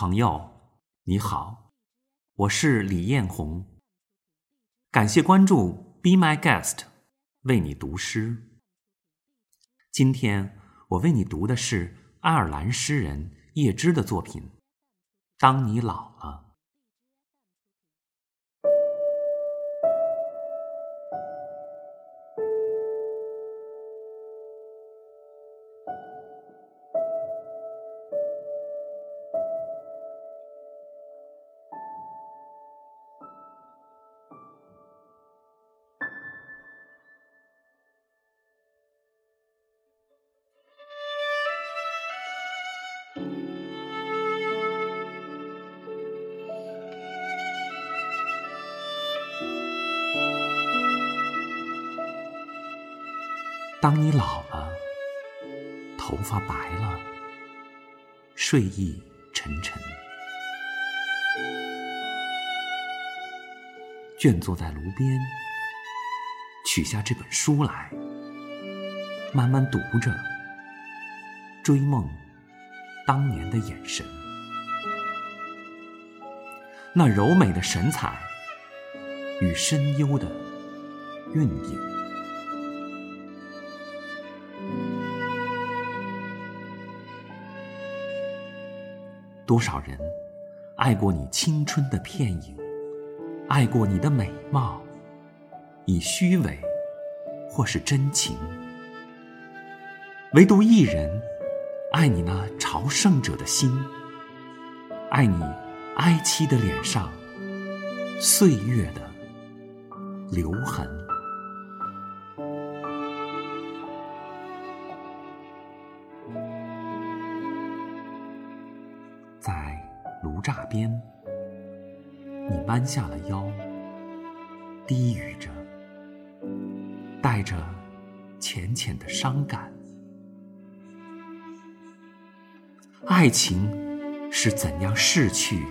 朋友，你好，我是李艳红。感谢关注，Be My Guest，为你读诗。今天我为你读的是爱尔兰诗人叶芝的作品《当你老了》。当你老了，头发白了，睡意沉沉，倦坐在炉边，取下这本书来，慢慢读着，追梦当年的眼神，那柔美的神采与深幽的韵影。多少人爱过你青春的片影，爱过你的美貌，以虚伪或是真情，唯独一人爱你那朝圣者的心，爱你哀戚的脸上岁月的留痕。在炉栅边，你弯下了腰，低语着，带着浅浅的伤感。爱情是怎样逝去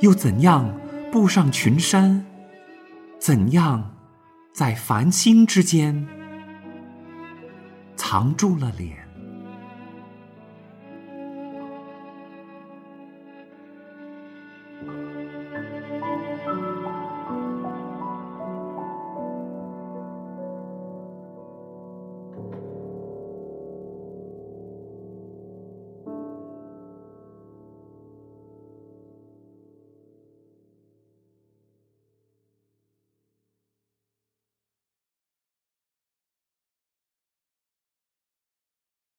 又怎样步上群山怎样在繁星之间藏住了脸。